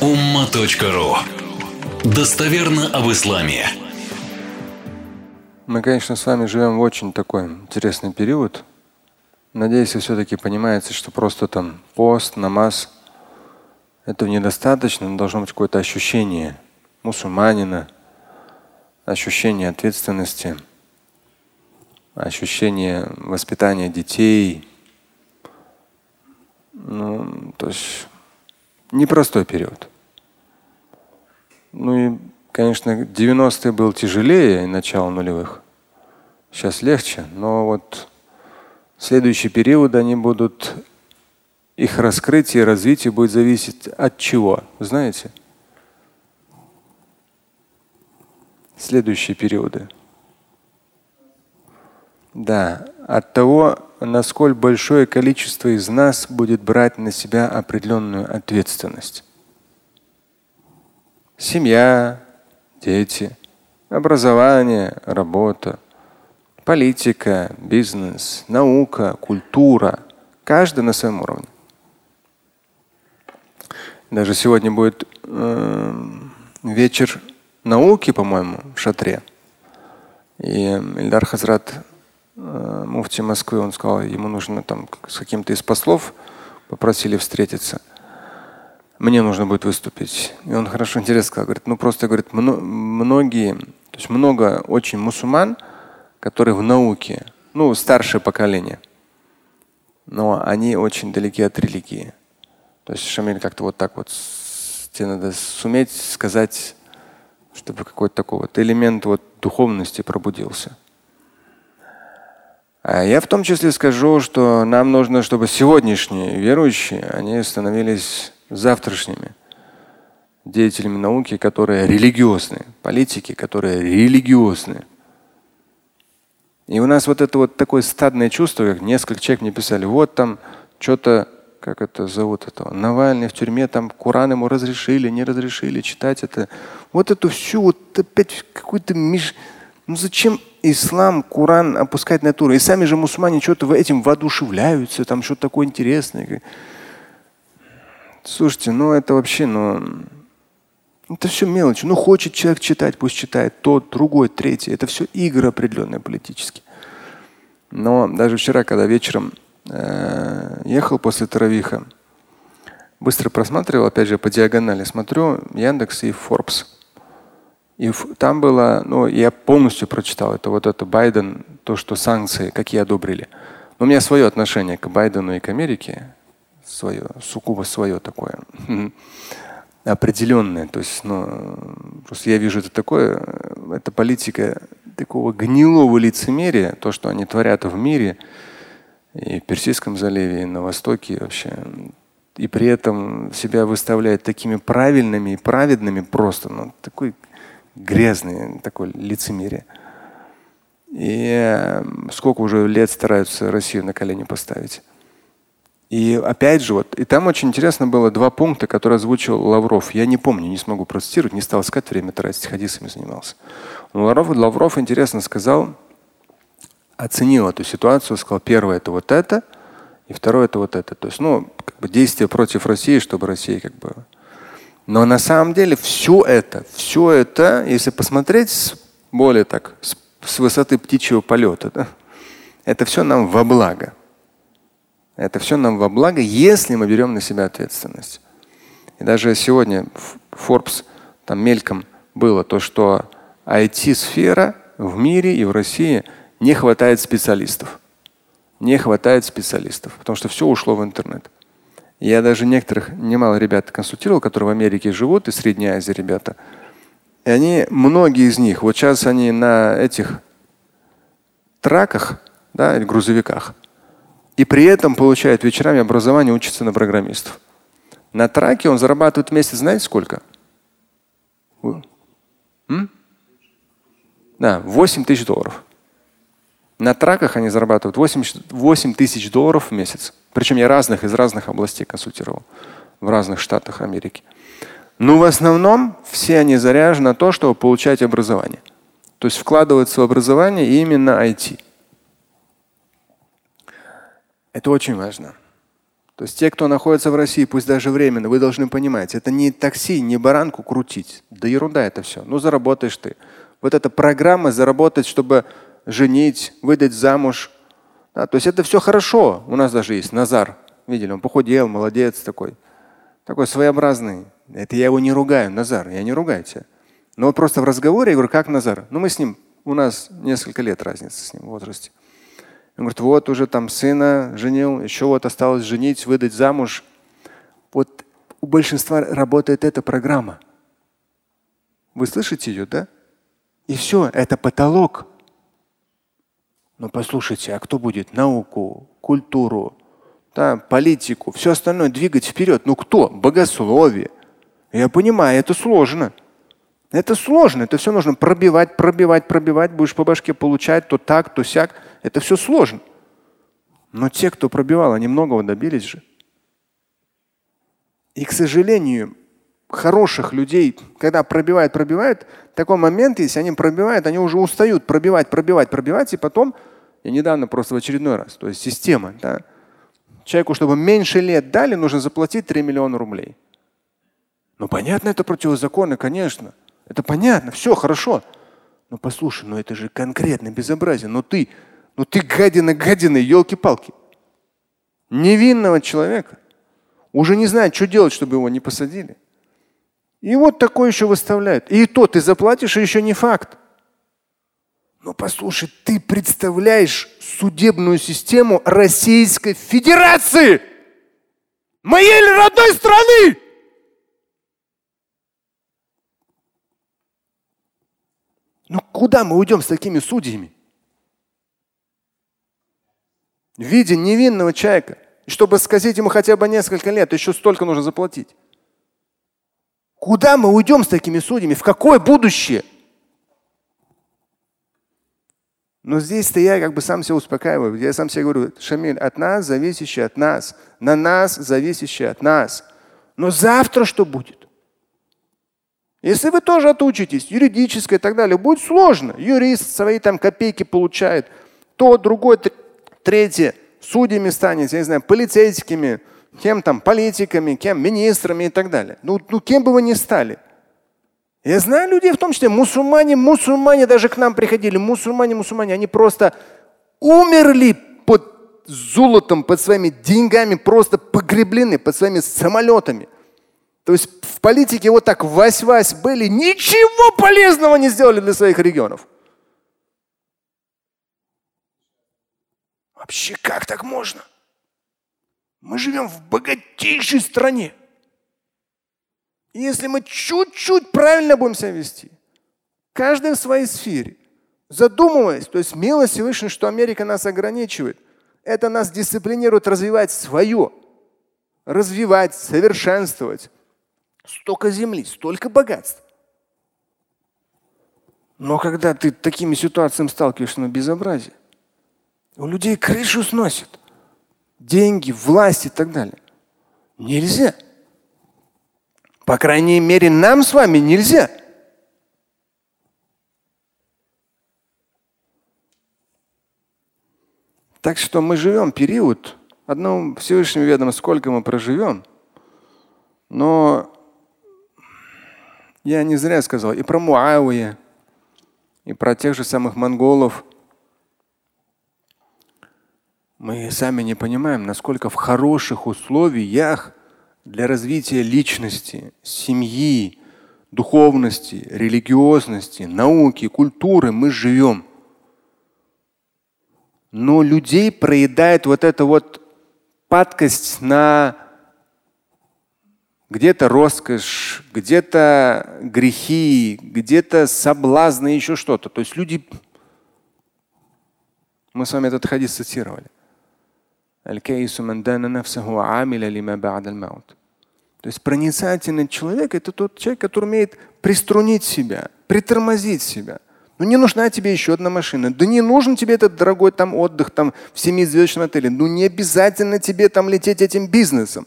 umma.ru Достоверно об исламе. Мы, конечно, с вами живем в очень такой интересный период. Надеюсь, вы все-таки понимаете, что просто там пост, намаз – этого недостаточно, но должно быть какое-то ощущение мусульманина, ощущение ответственности, ощущение воспитания детей. Ну, то есть непростой период. Ну и, конечно, 90-е был тяжелее начало нулевых. Сейчас легче, но вот следующие периоды, они будут, их раскрытие и развитие будет зависеть от чего? Знаете? Следующие периоды. Да, от того, насколько большое количество из нас будет брать на себя определенную ответственность. Семья, дети, образование, работа, политика, бизнес, наука, культура. Каждый на своем уровне. Даже сегодня будет э, вечер науки, по-моему, в шатре. И Ильдар Хазрат Э, муфти Москвы, он сказал, ему нужно там с каким-то из послов попросили встретиться. Мне нужно будет выступить. И он хорошо интересно сказал, говорит, ну просто говорит, многие, то есть много очень мусульман, которые в науке, ну старшее поколение, но они очень далеки от религии. То есть Шамиль как-то вот так вот тебе надо суметь сказать, чтобы какой-то такой вот элемент вот духовности пробудился. А я в том числе скажу, что нам нужно, чтобы сегодняшние верующие, они становились завтрашними деятелями науки, которые религиозные, политики, которые религиозные. И у нас вот это вот такое стадное чувство, как несколько человек мне писали, вот там что-то, как это зовут этого, Навальный в тюрьме, там Куран ему разрешили, не разрешили читать это. Вот эту всю вот опять какой-то меж... Ну зачем ислам, Куран опускать на Туру? И сами же мусульмане что-то этим воодушевляются, там что-то такое интересное. Слушайте, ну это вообще, ну, это все мелочи. Ну хочет человек читать, пусть читает. Тот, другой, третий. Это все игры определенные политические. Но даже вчера, когда вечером э, ехал после Таравиха, быстро просматривал, опять же, по диагонали смотрю, Яндекс и Forbes. И там было, ну, я полностью прочитал это, вот это Байден, то, что санкции, какие одобрили. Но у меня свое отношение к Байдену и к Америке, свое, суккубо свое такое, определенное. То есть, ну, просто я вижу это такое, это политика такого гнилого лицемерия, то, что они творят в мире, и в Персидском заливе, и на Востоке вообще. И при этом себя выставляют такими правильными и праведными просто. Ну, такой грязное такое лицемерие. И э, сколько уже лет стараются Россию на колени поставить. И опять же, вот, и там очень интересно было два пункта, которые озвучил Лавров. Я не помню, не смогу процитировать, не стал искать время тратить, хадисами занимался. Но Лавров, Лавров интересно сказал, оценил эту ситуацию, сказал, первое это вот это, и второе это вот это. То есть, ну, как бы действие против России, чтобы Россия как бы но на самом деле все это, все это, если посмотреть с, более так, с, с высоты птичьего полета, да, это все нам во благо. Это все нам во благо, если мы берем на себя ответственность. И даже сегодня Forbes там мельком было то, что IT-сфера в мире и в России не хватает специалистов. Не хватает специалистов, потому что все ушло в интернет. Я даже некоторых, немало ребят консультировал, которые в Америке живут, и Средней Азии ребята. И они, многие из них, вот сейчас они на этих траках, да, или грузовиках, и при этом получают вечерами образование, учатся на программистов. На траке он зарабатывает в месяц, знаете сколько? М? Да, 8 тысяч долларов. На траках они зарабатывают 8, 8 тысяч долларов в месяц. Причем я разных из разных областей консультировал в разных штатах Америки. Но в основном все они заряжены на то, чтобы получать образование. То есть вкладываться в образование именно IT. Это очень важно. То есть те, кто находится в России, пусть даже временно, вы должны понимать, это не такси, не баранку крутить. Да ерунда это все. Ну заработаешь ты. Вот эта программа заработать, чтобы женить, выдать замуж. Да, то есть это все хорошо. У нас даже есть Назар. Видели, он похудел, молодец такой. Такой своеобразный. Это я его не ругаю, Назар, я не ругаю тебя. Но просто в разговоре я говорю, как Назар? Ну мы с ним, у нас несколько лет разница с ним в возрасте. Он говорит, вот уже там сына женил, еще вот осталось женить, выдать замуж. Вот у большинства работает эта программа. Вы слышите ее, да? И все, это потолок. Но послушайте, а кто будет науку, культуру, да, политику, все остальное двигать вперед? Ну кто? Богословие. Я понимаю, это сложно. Это сложно, это все нужно пробивать, пробивать, пробивать. Будешь по башке получать то так, то сяк. Это все сложно. Но те, кто пробивал, они многого добились же. И, к сожалению, хороших людей, когда пробивают, пробивают, такой момент есть, они пробивают, они уже устают пробивать, пробивать, пробивать, и потом, я недавно просто в очередной раз, то есть система, да, человеку, чтобы меньше лет дали, нужно заплатить 3 миллиона рублей. Ну понятно, это противозаконно, конечно. Это понятно, все хорошо. Но послушай, ну это же конкретно безобразие. Но ты, ну ты гадина, гадина, елки-палки. Невинного человека. Уже не знает, что делать, чтобы его не посадили. И вот такое еще выставляют. И то ты заплатишь, и еще не факт. Но послушай, ты представляешь судебную систему Российской Федерации, моей родной страны. Ну куда мы уйдем с такими судьями? Видя невинного человека, чтобы сказать ему хотя бы несколько лет, еще столько нужно заплатить. Куда мы уйдем с такими судьями? В какое будущее? Но здесь-то я как бы сам себя успокаиваю. Я сам себе говорю, Шамиль, от нас зависящее от нас, на нас зависящее от нас. Но завтра что будет? Если вы тоже отучитесь, юридическое и так далее, будет сложно. Юрист свои там копейки получает, то, другой, третье, судьями станет, я не знаю, полицейскими, кем там, политиками, кем, министрами и так далее. Ну, ну кем бы вы ни стали. Я знаю людей, в том числе мусульмане, мусульмане даже к нам приходили, мусульмане, мусульмане, они просто умерли под золотом, под своими деньгами, просто погреблены под своими самолетами. То есть в политике вот так вась-вась были, ничего полезного не сделали для своих регионов. Вообще как так можно? Мы живем в богатейшей стране. И если мы чуть-чуть правильно будем себя вести, каждый в своей сфере, задумываясь, то есть милость Всевышнего, что Америка нас ограничивает, это нас дисциплинирует развивать свое, развивать, совершенствовать. Столько земли, столько богатств. Но когда ты такими ситуациями сталкиваешься на безобразие, у людей крышу сносит деньги, власть и так далее. Нельзя. По крайней мере, нам с вами нельзя. Так что мы живем период, одному Всевышнему ведомо, сколько мы проживем, но я не зря сказал и про Муавия, и про тех же самых монголов – мы сами не понимаем, насколько в хороших условиях для развития личности, семьи, духовности, религиозности, науки, культуры мы живем. Но людей проедает вот эта вот падкость на где-то роскошь, где-то грехи, где-то соблазны, еще что-то. То есть люди, мы с вами этот хадис цитировали. То есть проницательный человек – это тот человек, который умеет приструнить себя, притормозить себя. Ну не нужна тебе еще одна машина. Да не нужен тебе этот дорогой там отдых там, в семизвездочном отеле. Ну не обязательно тебе там лететь этим бизнесом.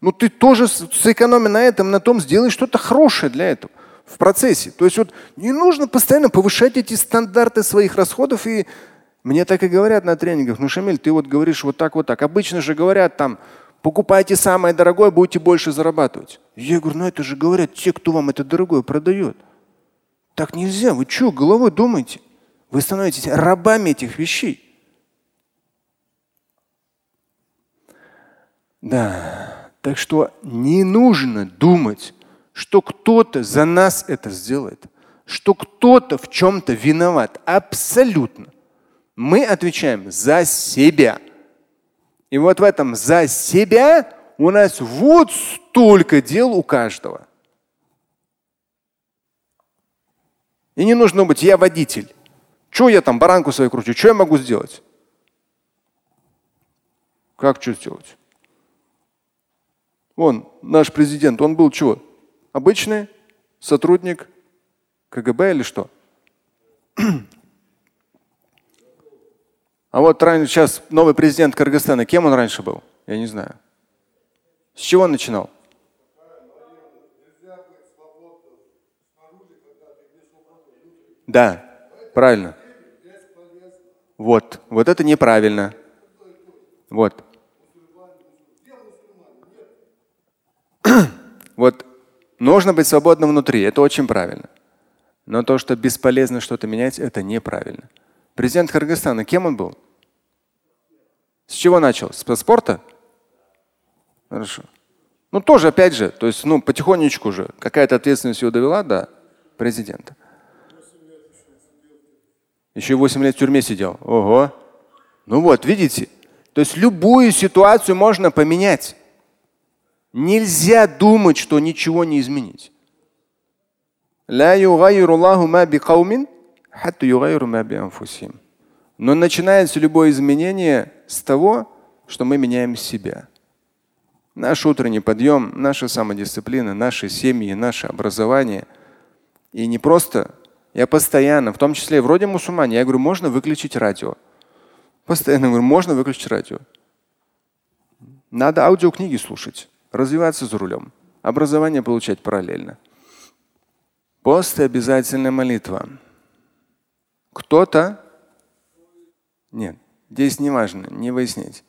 Ну ты тоже сэкономи на этом, на том сделай что-то хорошее для этого в процессе. То есть вот не нужно постоянно повышать эти стандарты своих расходов и мне так и говорят на тренингах, ну Шамиль, ты вот говоришь вот так, вот так. Обычно же говорят там Покупайте самое дорогое, будете больше зарабатывать. Я говорю, ну это же говорят те, кто вам это дорогое продает. Так нельзя. Вы что, головой думаете? Вы становитесь рабами этих вещей. Да. Так что не нужно думать, что кто-то за нас это сделает, что кто-то в чем-то виноват. Абсолютно. Мы отвечаем за себя. И вот в этом за себя у нас вот столько дел у каждого. И не нужно быть, я водитель. Что я там баранку свою кручу? Что я могу сделать? Как что сделать? Вон, наш президент, он был чего? Обычный сотрудник КГБ или что? А вот раньше, сейчас новый президент Кыргызстана, кем он раньше был? Я не знаю. С чего он начинал? Да, правильно. Вот, вот это неправильно. Вот. Вот нужно быть свободным внутри, это очень правильно. Но то, что бесполезно что-то менять, это неправильно. Президент Кыргызстана, кем он был? С чего начал? С спорта? Хорошо. Ну тоже, опять же, то есть, ну, потихонечку уже какая-то ответственность его довела до президента. Еще 8 лет в тюрьме сидел. Ого. Ну вот, видите? То есть любую ситуацию можно поменять. Нельзя думать, что ничего не изменить. Но начинается любое изменение с того, что мы меняем себя. Наш утренний подъем, наша самодисциплина, наши семьи, наше образование. И не просто, я постоянно, в том числе вроде мусульмане, я говорю, можно выключить радио. Постоянно говорю, можно выключить радио. Надо аудиокниги слушать, развиваться за рулем, образование получать параллельно. Пост и обязательная молитва. Кто-то нет, здесь не важно, не выяснять.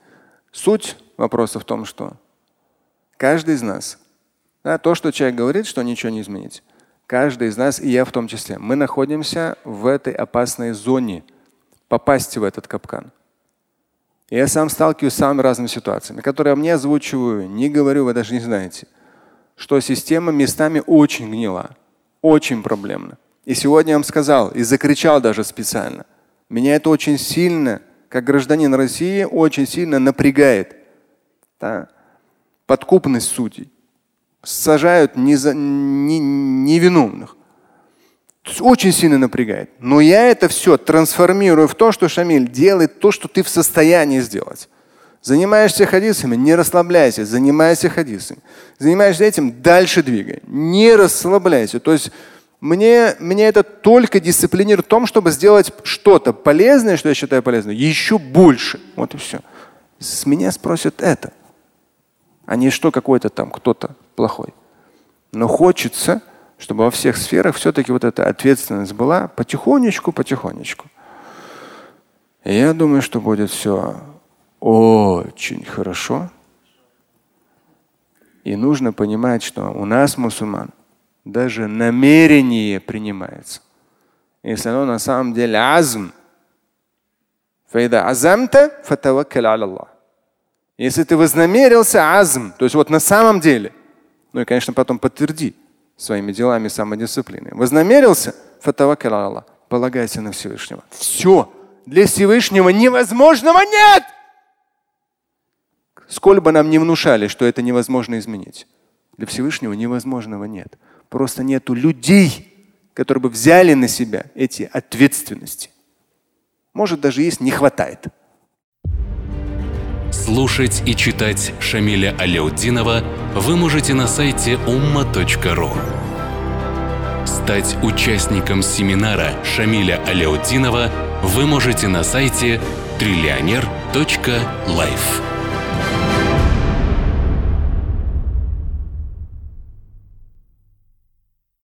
Суть вопроса в том, что каждый из нас, да, то, что человек говорит, что ничего не изменить, каждый из нас, и я в том числе, мы находимся в этой опасной зоне, попасть в этот капкан. И я сам сталкиваюсь с самыми разными ситуациями, которые мне озвучиваю, не говорю, вы даже не знаете, что система местами очень гнила, очень проблемна. И сегодня я вам сказал и закричал даже специально. Меня это очень сильно, как гражданин России, очень сильно напрягает. Да? Подкупность судей. Сажают неза, не, невиновных. Очень сильно напрягает. Но я это все трансформирую в то, что Шамиль делает то, что ты в состоянии сделать. Занимаешься хадисами, не расслабляйся, занимайся хадисами. Занимаешься этим, дальше двигай. Не расслабляйся. То есть мне, мне это только дисциплинирует в том, чтобы сделать что-то полезное, что я считаю полезным, еще больше. Вот и все. С меня спросят это, а не что какой-то там кто-то плохой. Но хочется, чтобы во всех сферах все-таки вот эта ответственность была потихонечку, потихонечку. И я думаю, что будет все очень хорошо. И нужно понимать, что у нас, мусульман, даже намерение принимается. Если оно на самом деле азм, если ты вознамерился азм, то есть вот на самом деле, ну и, конечно, потом подтверди своими делами самодисциплины. Вознамерился, полагайся на Всевышнего. Все. Для Всевышнего невозможного нет. Сколь бы нам не внушали, что это невозможно изменить. Для Всевышнего невозможного нет. Просто нету людей, которые бы взяли на себя эти ответственности. Может, даже есть, не хватает. Слушать и читать Шамиля Аляутдинова вы можете на сайте umma.ru. Стать участником семинара Шамиля Аляутдинова вы можете на сайте триллионер.life.